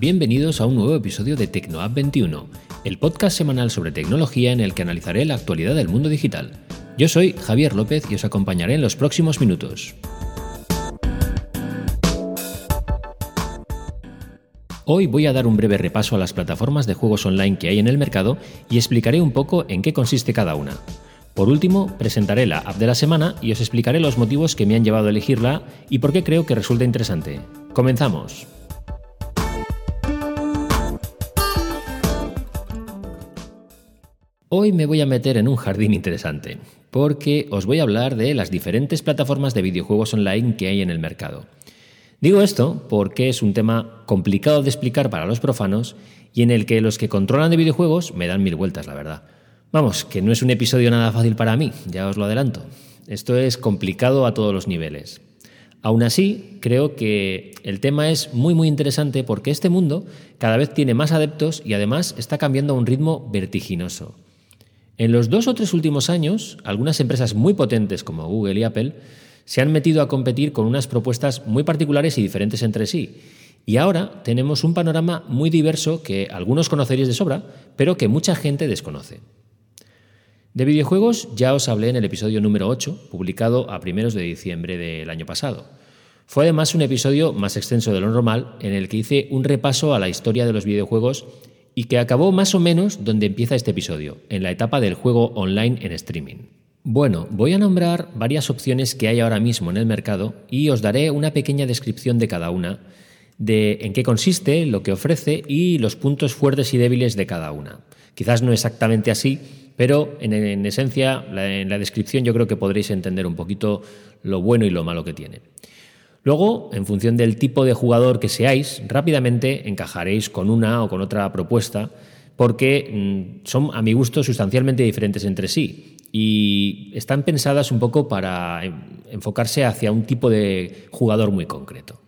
Bienvenidos a un nuevo episodio de TecnoApp 21, el podcast semanal sobre tecnología en el que analizaré la actualidad del mundo digital. Yo soy Javier López y os acompañaré en los próximos minutos. Hoy voy a dar un breve repaso a las plataformas de juegos online que hay en el mercado y explicaré un poco en qué consiste cada una. Por último, presentaré la app de la semana y os explicaré los motivos que me han llevado a elegirla y por qué creo que resulta interesante. Comenzamos. Hoy me voy a meter en un jardín interesante, porque os voy a hablar de las diferentes plataformas de videojuegos online que hay en el mercado. Digo esto porque es un tema complicado de explicar para los profanos y en el que los que controlan de videojuegos me dan mil vueltas, la verdad. Vamos, que no es un episodio nada fácil para mí, ya os lo adelanto. Esto es complicado a todos los niveles. Aún así, creo que el tema es muy muy interesante porque este mundo cada vez tiene más adeptos y además está cambiando a un ritmo vertiginoso. En los dos o tres últimos años, algunas empresas muy potentes como Google y Apple se han metido a competir con unas propuestas muy particulares y diferentes entre sí. Y ahora tenemos un panorama muy diverso que algunos conoceréis de sobra, pero que mucha gente desconoce. De videojuegos ya os hablé en el episodio número 8, publicado a primeros de diciembre del año pasado. Fue además un episodio más extenso de lo normal, en el que hice un repaso a la historia de los videojuegos y que acabó más o menos donde empieza este episodio, en la etapa del juego online en streaming. Bueno, voy a nombrar varias opciones que hay ahora mismo en el mercado y os daré una pequeña descripción de cada una, de en qué consiste, lo que ofrece y los puntos fuertes y débiles de cada una. Quizás no exactamente así, pero en, esencia, en la descripción yo creo que podréis entender un poquito lo bueno y lo malo que tiene. Luego, en función del tipo de jugador que seáis, rápidamente encajaréis con una o con otra propuesta porque mm, son, a mi gusto, sustancialmente diferentes entre sí y están pensadas un poco para enfocarse hacia un tipo de jugador muy concreto.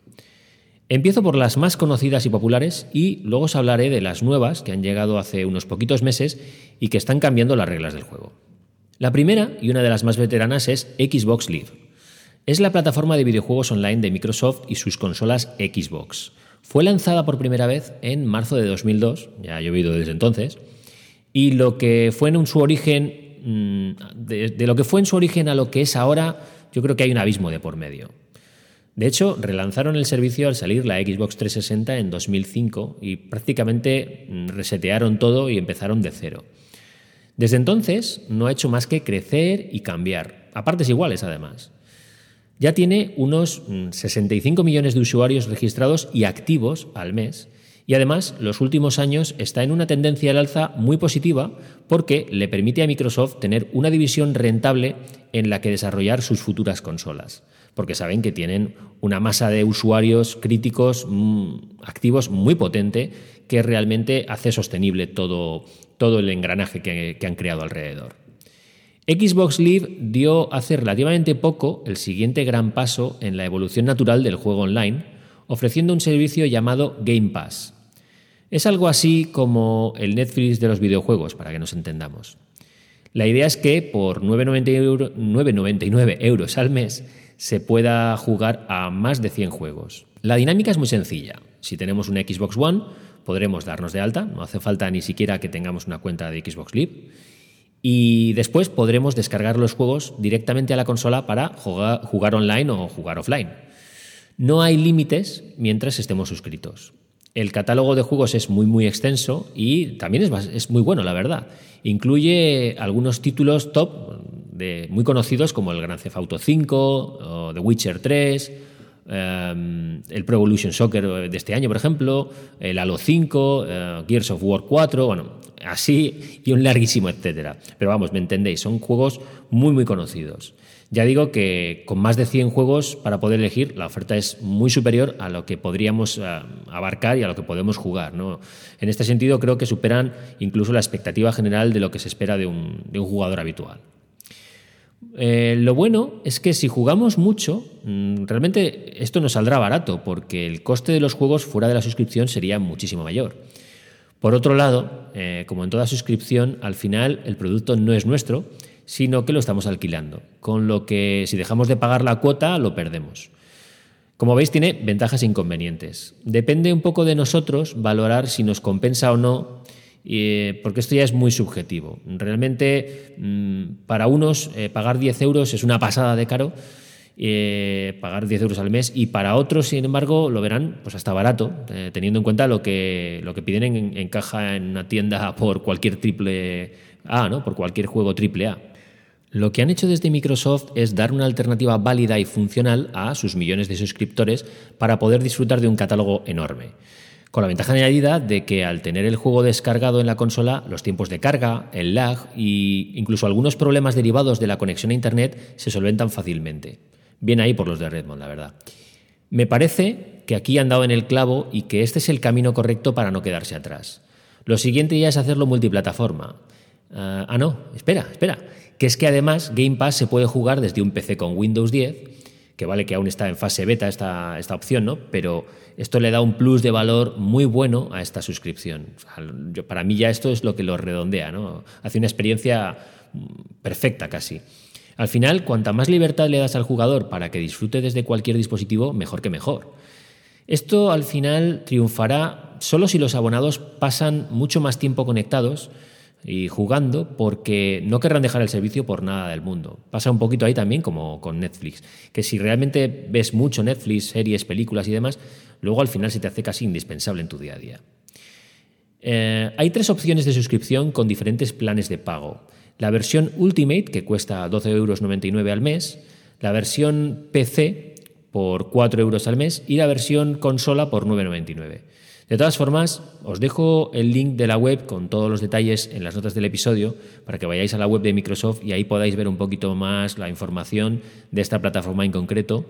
Empiezo por las más conocidas y populares y luego os hablaré de las nuevas que han llegado hace unos poquitos meses y que están cambiando las reglas del juego. La primera y una de las más veteranas es Xbox Live. Es la plataforma de videojuegos online de Microsoft y sus consolas Xbox. Fue lanzada por primera vez en marzo de 2002, ya ha llovido desde entonces, y lo que fue en su origen Mm, de, lo que fue en su origen a lo que es ahora, yo creo que hay un abismo de por medio. De hecho, relanzaron el servicio al salir la Xbox 360 en 2005 y prácticamente mm, resetearon todo y empezaron de cero. Desde entonces no ha hecho más que crecer y cambiar, a partes iguales además. Ya tiene unos 65 mm, millones de usuarios registrados y activos al mes y además, los últimos años está en una tendencia al alza muy positiva porque le permite a Microsoft tener una división rentable en la que desarrollar sus futuras consolas. Porque saben que tienen una masa de usuarios críticos mm, activos muy potente que realmente hace sostenible todo, todo el engranaje que, que han creado alrededor. Xbox Live dio hace relativamente poco el siguiente gran paso en la evolución natural del juego online, ofreciendo un servicio llamado Game Pass, es algo así como el Netflix de los videojuegos, para que nos entendamos. La idea es que por 9,99 euros al mes se pueda jugar a más de 100 juegos. La dinámica es muy sencilla. Si tenemos un Xbox One, podremos darnos de alta, no hace falta ni siquiera que tengamos una cuenta de Xbox Live. Y después podremos descargar los juegos directamente a la consola para jugar, jugar online o jugar offline. No hay límites mientras estemos suscritos. El catálogo de juegos es muy muy extenso y también es, es muy bueno, la verdad. Incluye algunos títulos top muy conocidos como el Gran Theft Auto 5 o The Witcher 3, em, el Pro Evolution Soccer de este año, por ejemplo, el Halo 5, eh, Gears of War 4, bueno, así y un larguísimo etcétera. Pero vamos, me entendéis, son juegos muy muy conocidos. Ya digo que con más de 100 juegos para poder elegir, la oferta es muy superior a lo que podríamos eh, abarcar y a lo que podemos jugar. ¿no? En este sentido, creo que superan incluso la expectativa general de lo que se espera de un, jugador habitual. Eh, lo bueno es que si jugamos mucho, mm, realmente esto nos saldrá barato, porque el coste de los juegos fuera de la suscripción sería muchísimo mayor. Por otro lado, eh, como en toda suscripción, al final el producto no es nuestro, sino que lo estamos alquilando, con lo que si dejamos de pagar la cuota lo perdemos. Como veis, tiene ventajas e inconvenientes. Depende un poco de nosotros valorar si nos compensa o no, eh, porque esto ya es muy subjetivo. Realmente, mm, para unos, eh, pagar 10 euros es una pasada de caro, eh, pagar 10 euros al mes, y para otros, sin embargo, lo verán pues hasta barato, teniendo en cuenta lo que, lo que piden en, en, caja en una tienda por cualquier triple A, ¿no? por cualquier juego triple A. Lo que han hecho desde Microsoft es dar una alternativa válida y funcional a sus millones de suscriptores para poder disfrutar de un catálogo enorme. Con la ventaja añadida de que al tener el juego descargado en la consola, los tiempos de carga, el lag e incluso algunos problemas derivados de la conexión a Internet se solventan fácilmente. Bien ahí por los de Redmond, la verdad. Me parece que aquí han dado en el clavo y que este es el camino correcto para no quedarse atrás. Lo siguiente ya es hacerlo multiplataforma. ah, ah no, espera, espera que es que además Game Pass se puede jugar desde un PC con Windows 10, que vale que aún está en fase beta esta, esta opción, ¿no? Pero esto le da un plus de valor muy bueno a esta suscripción. para mí ya esto es lo que lo redondea, ¿no? Hace una experiencia perfecta casi. Al final, cuanta más libertad le das al jugador para que disfrute desde cualquier dispositivo, mejor que mejor. Esto al final triunfará solo si los abonados pasan mucho más tiempo conectados y jugando porque no querrán dejar el servicio por nada del mundo. Pasa un poquito ahí también como con Netflix, que si realmente ves mucho Netflix, series, películas y demás, luego al final se te hace casi indispensable en tu día a día. Eh, hay tres opciones de suscripción con diferentes planes de pago. La versión Ultimate, que cuesta 12,99 euros al mes, la versión PC por 4 euros al mes y la versión consola por 9,99. De todas formas, os dejo el link de la web con todos los detalles en las notas del episodio para que vayáis a la web de Microsoft y ahí podáis ver un poquito más la información de esta plataforma en concreto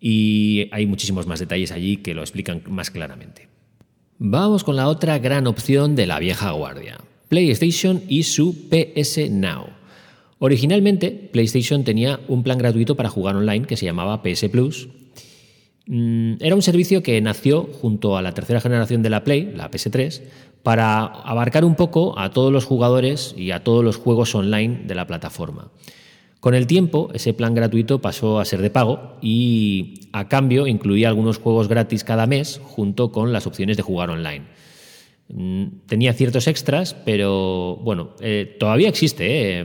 y hay muchísimos más detalles allí que lo explican más claramente. Vamos con la otra gran opción de la vieja guardia, PlayStation y su PS Now. Originalmente, PlayStation tenía un plan gratuito para jugar online que se llamaba PS Plus era un servicio que nació junto a la tercera generación de la Play, la PS3, para abarcar un poco a todos los jugadores y a todos los juegos online de la plataforma. Con el tiempo, ese plan gratuito pasó a ser de pago y a cambio incluía algunos juegos gratis cada mes junto con las opciones de jugar online. Mm, tenía ciertos extras, pero bueno, eh, todavía existe, eh,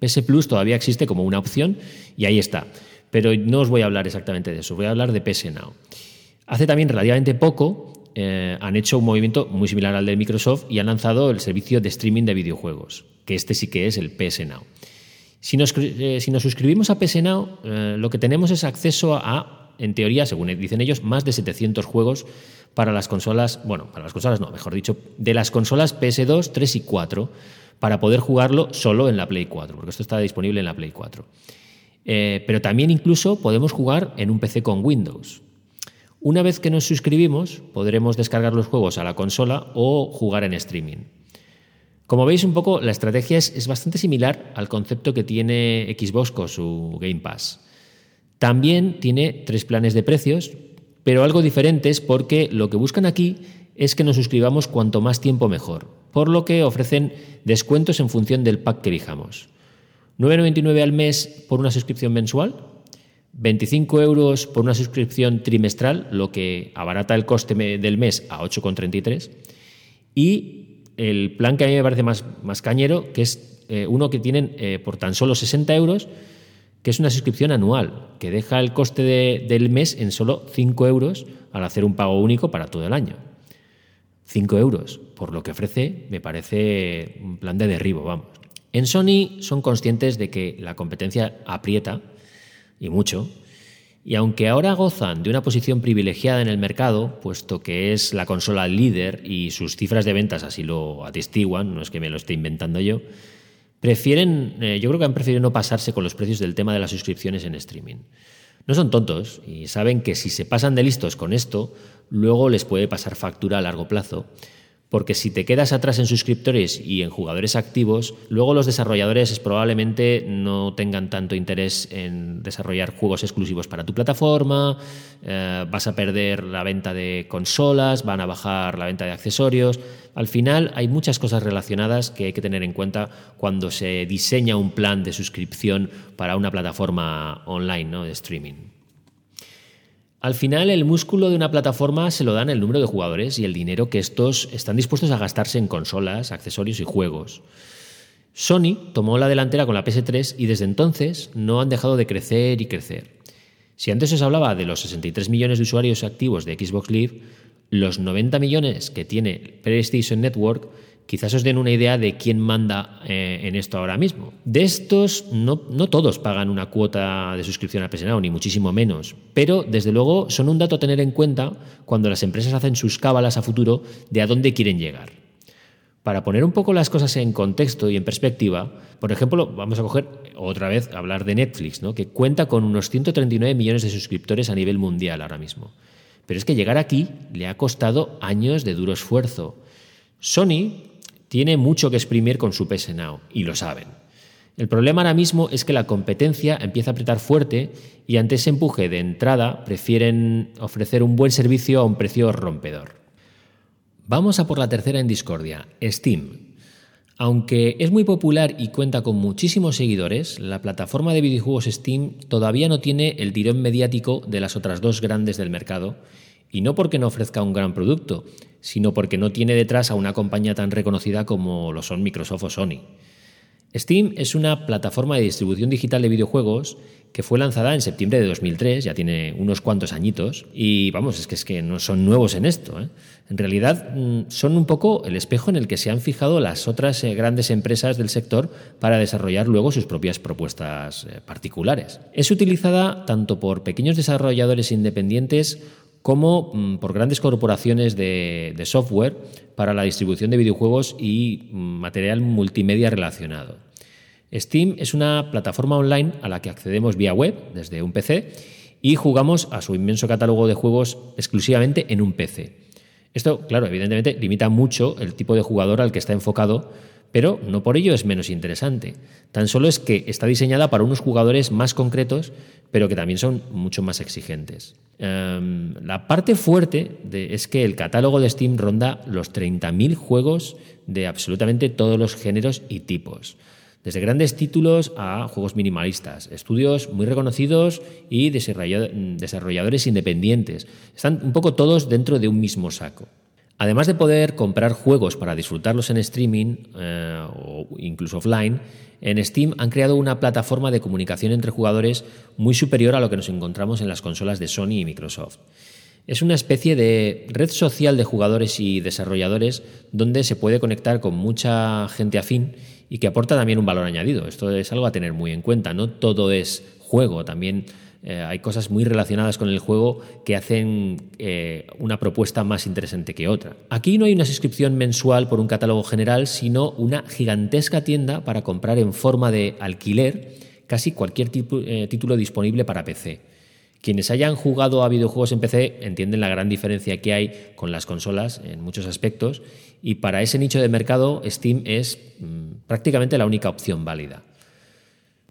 PS Plus todavía existe como una opción y ahí está. Pero no os voy a hablar exactamente de eso, voy a hablar de PS Now. Hace también relativamente poco eh, han hecho un movimiento muy similar al de Microsoft y han lanzado el servicio de streaming de videojuegos, que este sí que es el PS Now. Si nos, eh, si nos suscribimos a PS Now, eh, lo que tenemos es acceso a, en teoría, según dicen ellos, más de 700 juegos para las consolas, bueno, para las consolas no, mejor dicho, de las consolas PS2, 3 y 4, para poder jugarlo solo en la Play 4, porque esto está disponible en la Play 4. Eh, pero también incluso podemos jugar en un PC con Windows. Una vez que nos suscribimos, podremos descargar los juegos a la consola o jugar en streaming. Como veis un poco, la estrategia es, bastante similar al concepto que tiene Xbox con su Game Pass. También tiene tres planes de precios, pero algo diferentes porque lo que buscan aquí es que nos suscribamos cuanto más tiempo mejor, por lo que ofrecen descuentos en función del pack que elijamos. 9,99 al mes por una suscripción mensual, 25 euros por una suscripción trimestral, lo que abarata el coste del mes a 8,33, y el plan que a mí me parece más, más cañero, que es eh, uno que tienen eh, por tan solo 60 euros, que es una suscripción anual, que deja el coste del mes en solo 5 euros al hacer un pago único para todo el año. 5 euros, por lo que ofrece, me parece un plan de derribo, vamos. En Sony son conscientes de que la competencia aprieta, y mucho, y aunque ahora gozan de una posición privilegiada en el mercado, puesto que es la consola líder y sus cifras de ventas así lo atestiguan, no es que me lo esté inventando yo, prefieren, eh, yo creo que han preferido no pasarse con los precios del tema de las suscripciones en streaming. No son tontos y saben que si se pasan de listos con esto, luego les puede pasar factura a largo plazo porque si te quedas atrás en suscriptores y en jugadores activos, luego los desarrolladores probablemente no tengan tanto interés en desarrollar juegos exclusivos para tu plataforma, eh, vas a perder la venta de consolas, van a bajar la venta de accesorios. Al final hay muchas cosas relacionadas que hay que tener en cuenta cuando se diseña un plan de suscripción para una plataforma online ¿no? de streaming. Al final, el músculo de una plataforma se lo dan el número de jugadores y el dinero que estos están dispuestos a gastarse en consolas, accesorios y juegos. Sony tomó la delantera con la PS3 y desde entonces no han dejado de crecer y crecer. Si antes os hablaba de los 63 millones de usuarios activos de Xbox Live, los 90 millones que tiene PlayStation Network quizás os den una idea de quién manda eh, en esto ahora mismo. De estos, no, todos pagan una cuota de suscripción a PS Now, ni muchísimo menos, pero desde luego son un dato a tener en cuenta cuando las empresas hacen sus cábalas a futuro de a dónde quieren llegar. Para poner un poco las cosas en contexto y en perspectiva, por ejemplo, vamos a coger otra vez hablar de Netflix, ¿no? que cuenta con unos 139 millones de suscriptores a nivel mundial ahora mismo. Pero es que llegar aquí le ha costado años de duro esfuerzo. Sony tiene mucho que exprimir con su PS y lo saben. El problema ahora mismo es que la competencia empieza a apretar fuerte y ante ese empuje de entrada prefieren ofrecer un buen servicio a un precio rompedor. Vamos a por la tercera en discordia, Steam. Aunque es muy popular y cuenta con muchísimos seguidores, la plataforma de videojuegos Steam todavía no tiene el tirón mediático de las otras dos grandes del mercado, y no porque no ofrezca un gran producto, sino porque no tiene detrás a una compañía tan reconocida como lo son Microsoft o Sony. Steam es una plataforma de distribución digital de videojuegos que fue lanzada en septiembre de 2003, ya tiene unos cuantos añitos, y vamos, es que, es que no son nuevos en esto. ¿eh? En realidad mm, son un poco el espejo en el que se han fijado las otras eh, grandes empresas del sector para desarrollar luego sus propias propuestas eh, particulares. Es utilizada tanto por pequeños desarrolladores independientes como mm, por grandes corporaciones de, software para la distribución de videojuegos y mm, material multimedia relacionado. Steam es una plataforma online a la que accedemos vía web desde un PC y jugamos a su inmenso catálogo de juegos exclusivamente en un PC. Esto, claro, evidentemente limita mucho el tipo de jugador al que está enfocado pero no por ello es menos interesante. Tan solo es que está diseñada para unos jugadores más concretos, pero que también son mucho más exigentes. Em, la parte fuerte es que el catálogo de Steam ronda los 30.000 juegos de absolutamente todos los géneros y tipos. Desde grandes títulos a juegos minimalistas, estudios muy reconocidos y desarrolladores independientes. Están un poco todos dentro de un mismo saco. Además de poder comprar juegos para disfrutarlos en streaming eh, o incluso offline, en Steam han creado una plataforma de comunicación entre jugadores muy superior a lo que nos encontramos en las consolas de Sony y Microsoft. Es una especie de red social de jugadores y desarrolladores donde se puede conectar con mucha gente afín y que aporta también un valor añadido. Esto es algo a tener muy en cuenta. No todo es juego, también eh, hay cosas muy relacionadas con el juego que hacen eh, una propuesta más interesante que otra. Aquí no hay una suscripción mensual por un catálogo general, sino una gigantesca tienda para comprar en forma de alquiler casi cualquier eh, título disponible para PC. Quienes hayan jugado a videojuegos en PC entienden la gran diferencia que hay con las consolas en muchos aspectos y para ese nicho de mercado Steam es mm, prácticamente la única opción válida.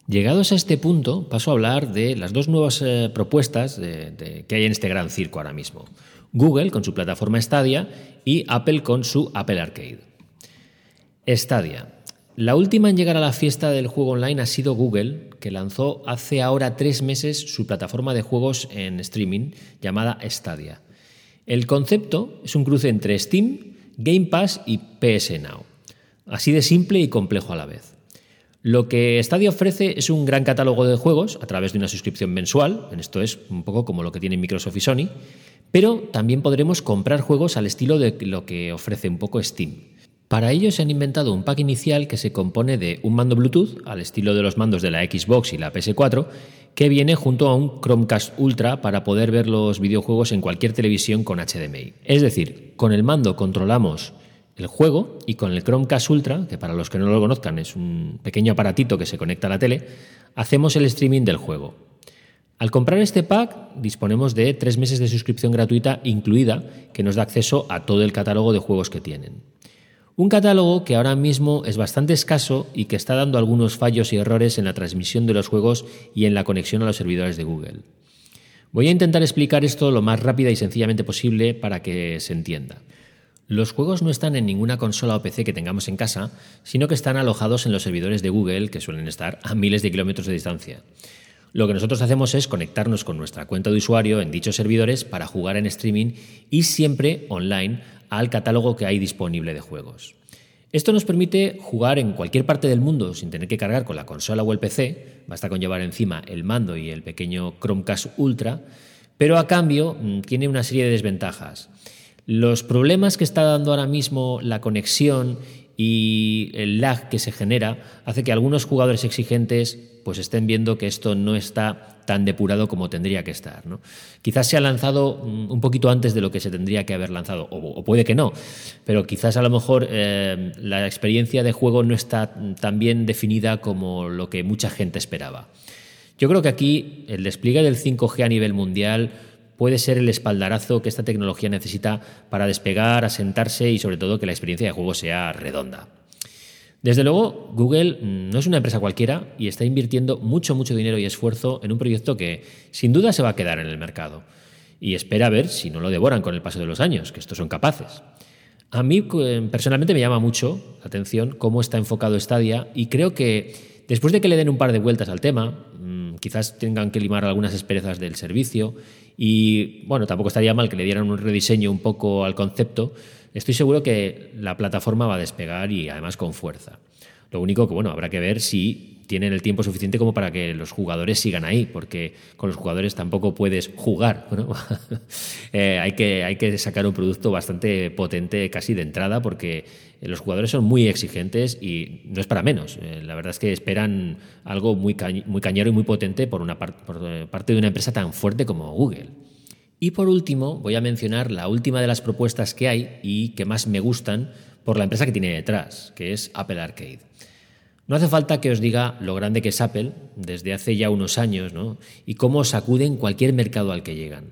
Llegados a este punto, paso a hablar de las dos nuevas eh, propuestas que hay en este gran circo ahora mismo. Google con su plataforma Stadia y Apple con su Apple Arcade. Stadia. La última en llegar a la fiesta del juego online ha sido Google, que lanzó hace ahora tres meses su plataforma de juegos en streaming llamada Stadia. El concepto es un cruce entre Steam, Game Pass y PS Now. Así de simple y complejo a la vez. Lo que Stadia ofrece es un gran catálogo de juegos a través de una suscripción mensual, esto es un poco como lo que tienen Microsoft y Sony, pero también podremos comprar juegos al estilo de lo que ofrece un poco Steam. Para ello se han inventado un pack inicial que se compone de un mando Bluetooth, al estilo de los mandos de la Xbox y la PS4, que viene junto a un Chromecast Ultra para poder ver los videojuegos en cualquier televisión con HDMI. Es decir, con el mando controlamos el juego y con el Chromecast Ultra, que para los que no lo conozcan es un pequeño aparatito que se conecta a la tele, hacemos el streaming del juego. Al comprar este pack disponemos de tres meses de suscripción gratuita incluida que nos da acceso a todo el catálogo de juegos que tienen. Un catálogo que ahora mismo es bastante escaso y que está dando algunos fallos y errores en la transmisión de los juegos y en la conexión a los servidores de Google. Voy a intentar explicar esto lo más rápida y sencillamente posible para que se entienda. Los juegos no están en ninguna consola o PC que tengamos en casa, sino que están alojados en los servidores de Google, que suelen estar a miles de kilómetros de distancia. Lo que nosotros hacemos es conectarnos con nuestra cuenta de usuario en dichos servidores para jugar en streaming y siempre online al catálogo que hay disponible de juegos. Esto nos permite jugar en cualquier parte del mundo sin tener que cargar con la consola o el PC, basta con llevar encima el mando y el pequeño Chromecast Ultra, pero a cambio mm, tiene una serie de desventajas. Los problemas que está dando ahora mismo la conexión y el lag que se genera hace que algunos jugadores exigentes pues estén viendo que esto no está tan depurado como tendría que estar. Quizás se ha lanzado mm, un poquito antes de lo que se tendría que haber lanzado, o, puede que no, pero quizás a lo mejor eh, la experiencia de juego no está tan bien definida como lo que mucha gente esperaba. Yo creo que aquí el despliegue del 5G a nivel mundial puede ser el espaldarazo que esta tecnología necesita para despegar, asentarse y sobre todo que la experiencia de juego sea redonda. Desde luego, Google no es una empresa cualquiera y está invirtiendo mucho, mucho dinero y esfuerzo en un proyecto que sin duda se va a quedar en el mercado. Y espera ver si no lo devoran con el paso de los años, que estos son capaces. A mí eh, personalmente me llama mucho la atención cómo está enfocado Stadia y creo que después de que le den un par de vueltas al tema, mm, quizás tengan que limar algunas esperezas del servicio y bueno, tampoco estaría mal que le dieran un rediseño un poco al concepto, Estoy seguro que la plataforma va a despegar y además con fuerza. Lo único que, bueno, habrá que ver si tienen el tiempo suficiente como para que los jugadores sigan ahí, porque con los jugadores tampoco puedes jugar. Eh, hay, que, sacar un producto bastante potente casi de entrada, porque los jugadores son muy exigentes y no es para menos. Eh, la verdad es que esperan algo muy, cañero y muy potente por, una por eh, parte de una empresa tan fuerte como Google. Y por último, voy a mencionar la última de las propuestas que hay y que más me gustan por la empresa que tiene detrás, que es Apple Arcade. No hace falta que os diga lo grande que es Apple desde hace ya unos años ¿no? y cómo sacuden cualquier mercado al que llegan.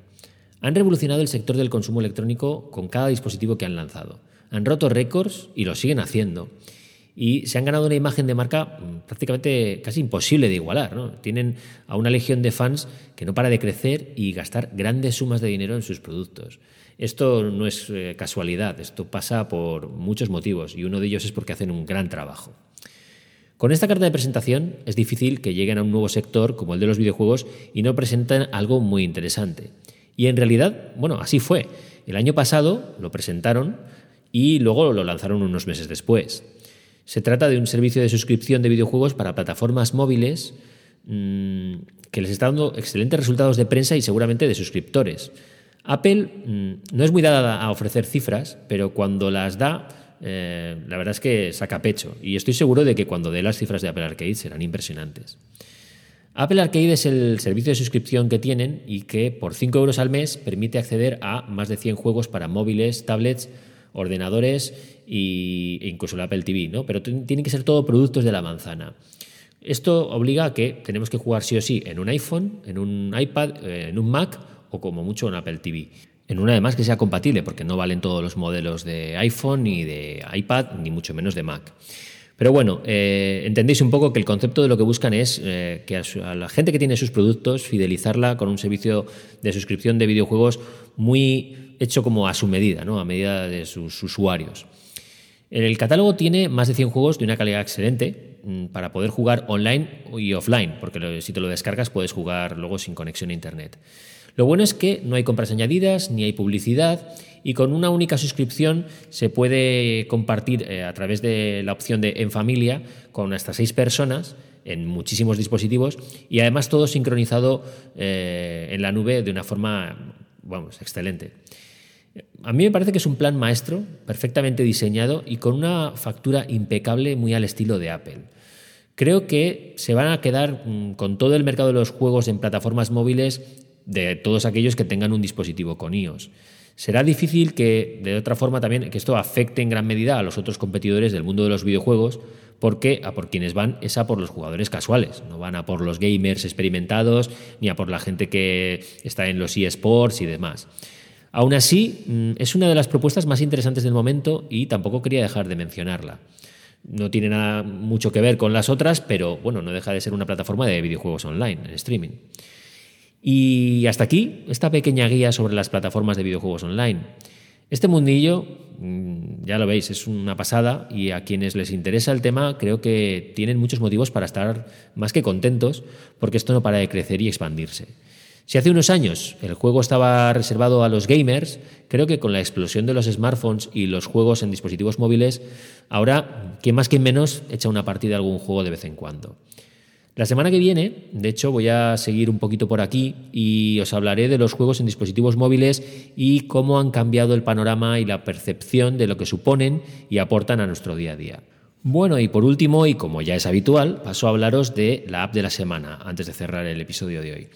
Han revolucionado el sector del consumo electrónico con cada dispositivo que han lanzado. Han roto récords y lo siguen haciendo y se han ganado una imagen de marca mm, prácticamente casi imposible de igualar. Tienen a una legión de fans que no para de crecer y gastar grandes sumas de dinero en sus productos. Esto no es eh, casualidad, esto pasa por muchos motivos y uno de ellos es porque hacen un gran trabajo. Con esta carta de presentación es difícil que lleguen a un nuevo sector como el de los videojuegos y no presenten algo muy interesante. Y en realidad, bueno, así fue. El año pasado lo presentaron y luego lo lanzaron unos meses después. Se trata de un servicio de suscripción de videojuegos para plataformas móviles mm, que les está dando excelentes resultados de prensa y seguramente de suscriptores. Apple mm, no es muy dada a ofrecer cifras, pero cuando las da, eh, la verdad es que saca pecho. Y estoy seguro de que cuando dé las cifras de Apple Arcade serán impresionantes. Apple Arcade es el servicio de suscripción que tienen y que por 5 euros al mes permite acceder a más de 100 juegos para móviles, tablets, ordenadores e incluso el Apple TV, ¿no? Pero tienen que ser todo productos de la manzana. Esto obliga a que tenemos que jugar sí o sí en un iPhone, en un iPad, eh, en un Mac o como mucho en Apple TV. En una además que sea compatible, porque no valen todos los modelos de iPhone ni de iPad, ni mucho menos de Mac. Pero bueno, eh, entendéis un poco que el concepto de lo que buscan es eh, que a, la gente que tiene sus productos, fidelizarla con un servicio de suscripción de videojuegos muy hecho como a su medida, ¿no? a medida de sus usuarios. El catálogo tiene más de 100 juegos de una calidad excelente mm, para poder jugar online y offline, porque si te lo descargas puedes jugar luego sin conexión a Internet. Lo bueno es que no hay compras añadidas ni hay publicidad y con una única suscripción se puede compartir eh, a través de la opción de en familia con hasta seis personas en muchísimos dispositivos y además todo sincronizado eh, en la nube de una forma, vamos, excelente. A mí me parece que es un plan maestro, perfectamente diseñado y con una factura impecable muy al estilo de Apple. Creo que se van a quedar mm, con todo el mercado de los juegos en plataformas móviles de todos aquellos que tengan un dispositivo con iOS. Será difícil que, de otra forma, también que esto afecte en gran medida a los otros competidores del mundo de los videojuegos, porque a por quienes van es a por los jugadores casuales, no van a por los gamers experimentados, ni a por la gente que está en los eSports y demás. Aún así, mm, es una de las propuestas más interesantes del momento y tampoco quería dejar de mencionarla. No tiene nada mucho que ver con las otras, pero bueno, no deja de ser una plataforma de videojuegos online, en streaming. Y hasta aquí esta pequeña guía sobre las plataformas de videojuegos online. Este mundillo, mm, ya lo veis, es una pasada y a quienes les interesa el tema creo que tienen muchos motivos para estar más que contentos porque esto no para de crecer y expandirse. Si hace unos años el juego estaba reservado a los gamers, creo que con la explosión de los smartphones y los juegos en dispositivos móviles, ahora, quien más que menos, echa una partida de algún juego de vez en cuando. La semana que viene, de hecho, voy a seguir un poquito por aquí y os hablaré de los juegos en dispositivos móviles y cómo han cambiado el panorama y la percepción de lo que suponen y aportan a nuestro día a día. Bueno, y por último, y como ya es habitual, paso a hablaros de la app de la semana antes de cerrar el episodio de hoy.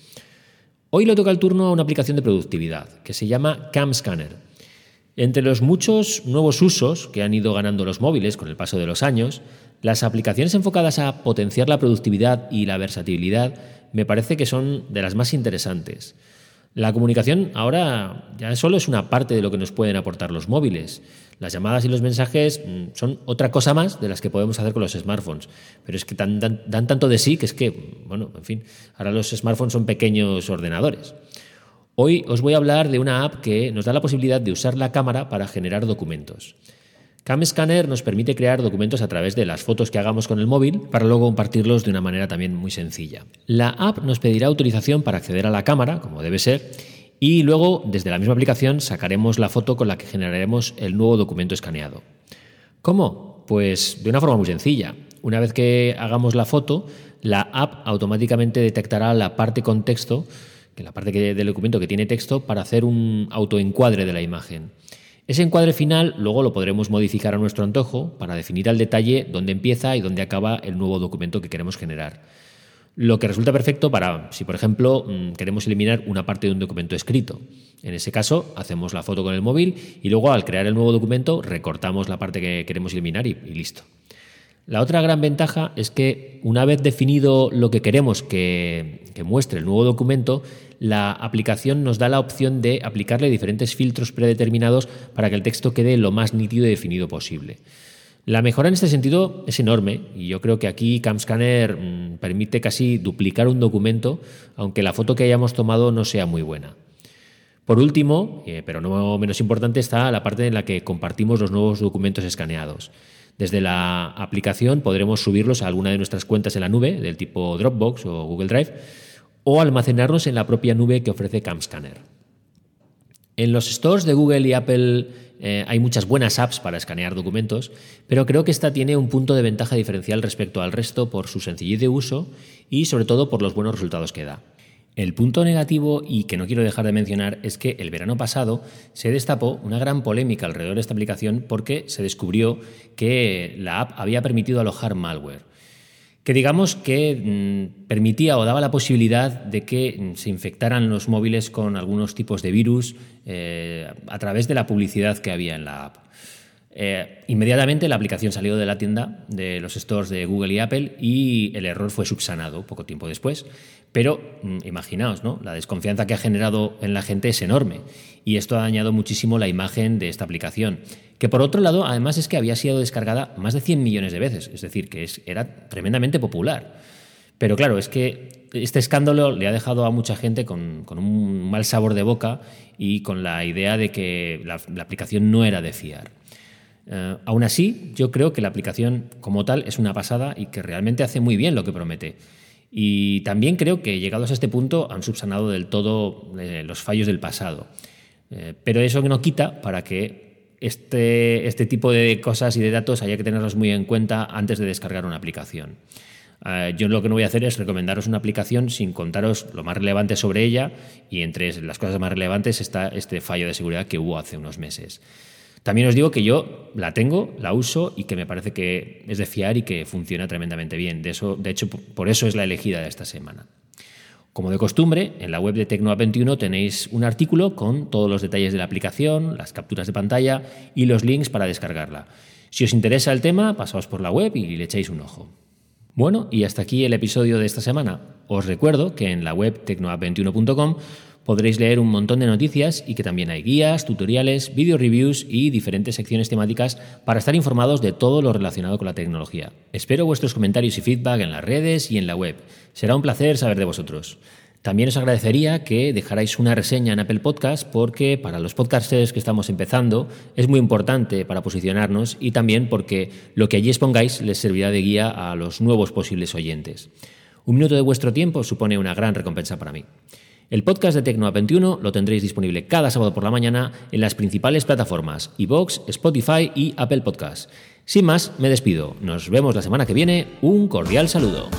Hoy le toca el turno a una aplicación de productividad que se llama CamScanner. Entre los muchos nuevos usos que han ido ganando los móviles con el paso de los años, las aplicaciones enfocadas a potenciar la productividad y la versatilidad me parece que son de las más interesantes. La comunicación ahora ya solo es una parte de lo que nos pueden aportar los móviles. Las llamadas y los mensajes mm, son otra cosa más de las que podemos hacer con los smartphones. Pero es que dan, tanto de sí que es que, bueno, en fin, ahora los smartphones son pequeños ordenadores. Hoy os voy a hablar de una app que nos da la posibilidad de usar la cámara para generar documentos. CamScanner nos permite crear documentos a través de las fotos que hagamos con el móvil para luego compartirlos de una manera también muy sencilla. La app nos pedirá autorización para acceder a la cámara, como debe ser, y luego desde la misma aplicación sacaremos la foto con la que generaremos el nuevo documento escaneado. ¿Cómo? Pues de una forma muy sencilla. Una vez que hagamos la foto, la app automáticamente detectará la parte con texto, que la parte del documento que tiene texto, para hacer un autoencuadre de la imagen. Ese encuadre final luego lo podremos modificar a nuestro antojo para definir al detalle dónde empieza y dónde acaba el nuevo documento que queremos generar. Lo que resulta perfecto para si, por ejemplo, mm, queremos eliminar una parte de un documento escrito. En ese caso, hacemos la foto con el móvil y luego al crear el nuevo documento recortamos la parte que queremos eliminar y, listo. La otra gran ventaja es que una vez definido lo que queremos que, que, muestre el nuevo documento, la aplicación nos da la opción de aplicarle diferentes filtros predeterminados para que el texto quede lo más nítido y definido posible. La mejora en este sentido es enorme y yo creo que aquí CamScanner mm, permite casi duplicar un documento, aunque la foto que hayamos tomado no sea muy buena. Por último, eh, pero no menos importante, está la parte en la que compartimos los nuevos documentos escaneados. Desde la aplicación podremos subirlos a alguna de nuestras cuentas en la nube, del tipo Dropbox o Google Drive, o almacenarlos en la propia nube que ofrece CamScanner. En los stores de Google y Apple eh, hay muchas buenas apps para escanear documentos, pero creo que esta tiene un punto de ventaja diferencial respecto al resto por su sencillez de uso y sobre todo por los buenos resultados que da. El punto negativo, y que no quiero dejar de mencionar, es que el verano pasado se destapó una gran polémica alrededor de esta aplicación porque se descubrió que la app había permitido alojar malware que digamos que mm, permitía o daba la posibilidad de que mm, se infectaran los móviles con algunos tipos de virus eh, a través de la publicidad que había en la app. Eh, inmediatamente la aplicación salió de la tienda de los stores de Google y Apple y el error fue subsanado poco tiempo después. Pero mm, imaginaos, ¿no? La desconfianza que ha generado en la gente es enorme y esto ha dañado muchísimo la imagen de esta aplicación. Que por otro lado, además es que había sido descargada más de 100 millones de veces, es decir, que era tremendamente popular. Pero claro, es que este escándalo le ha dejado a mucha gente con, un mal sabor de boca y con la idea de que la, aplicación no era de fiar. Eh, aún así, yo creo que la aplicación como tal es una pasada y que realmente hace muy bien lo que promete. Y también creo que llegados a este punto han subsanado del todo eh, los fallos del pasado. Eh, pero eso no quita para que este, este, tipo de cosas y de datos haya que tenerlos muy en cuenta antes de descargar una aplicación. Yo lo que no voy a hacer es recomendaros una aplicación sin contaros lo más relevante sobre ella y entre las cosas más relevantes está este fallo de seguridad que hubo hace unos meses. También os digo que yo la tengo, la uso y que me parece que es de fiar y que funciona tremendamente bien. De, eso, de hecho, por eso es la elegida de esta semana. Como de costumbre, en la web de TecnoA21 tenéis un artículo con todos los detalles de la aplicación, las capturas de pantalla y los links para descargarla. Si os interesa el tema, pasaos por la web y le echáis un ojo. Bueno, y hasta aquí el episodio de esta semana. Os recuerdo que en la web tecnoa21.com podréis leer un montón de noticias y que también hay guías, tutoriales, video reviews y diferentes secciones temáticas para estar informados de todo lo relacionado con la tecnología. Espero vuestros comentarios y feedback en las redes y en la web. Será un placer saber de vosotros. También os agradecería que dejarais una reseña en Apple Podcast porque para los podcasters que estamos empezando es muy importante para posicionarnos y también porque lo que allí expongáis les servirá de guía a los nuevos posibles oyentes. Un minuto de vuestro tiempo supone una gran recompensa para mí. El podcast de Tecno 21 lo tendréis disponible cada sábado por la mañana en las principales plataformas iVoox, Spotify y Apple Podcast. Sin más, me despido. Nos vemos la semana que viene. Un cordial saludo.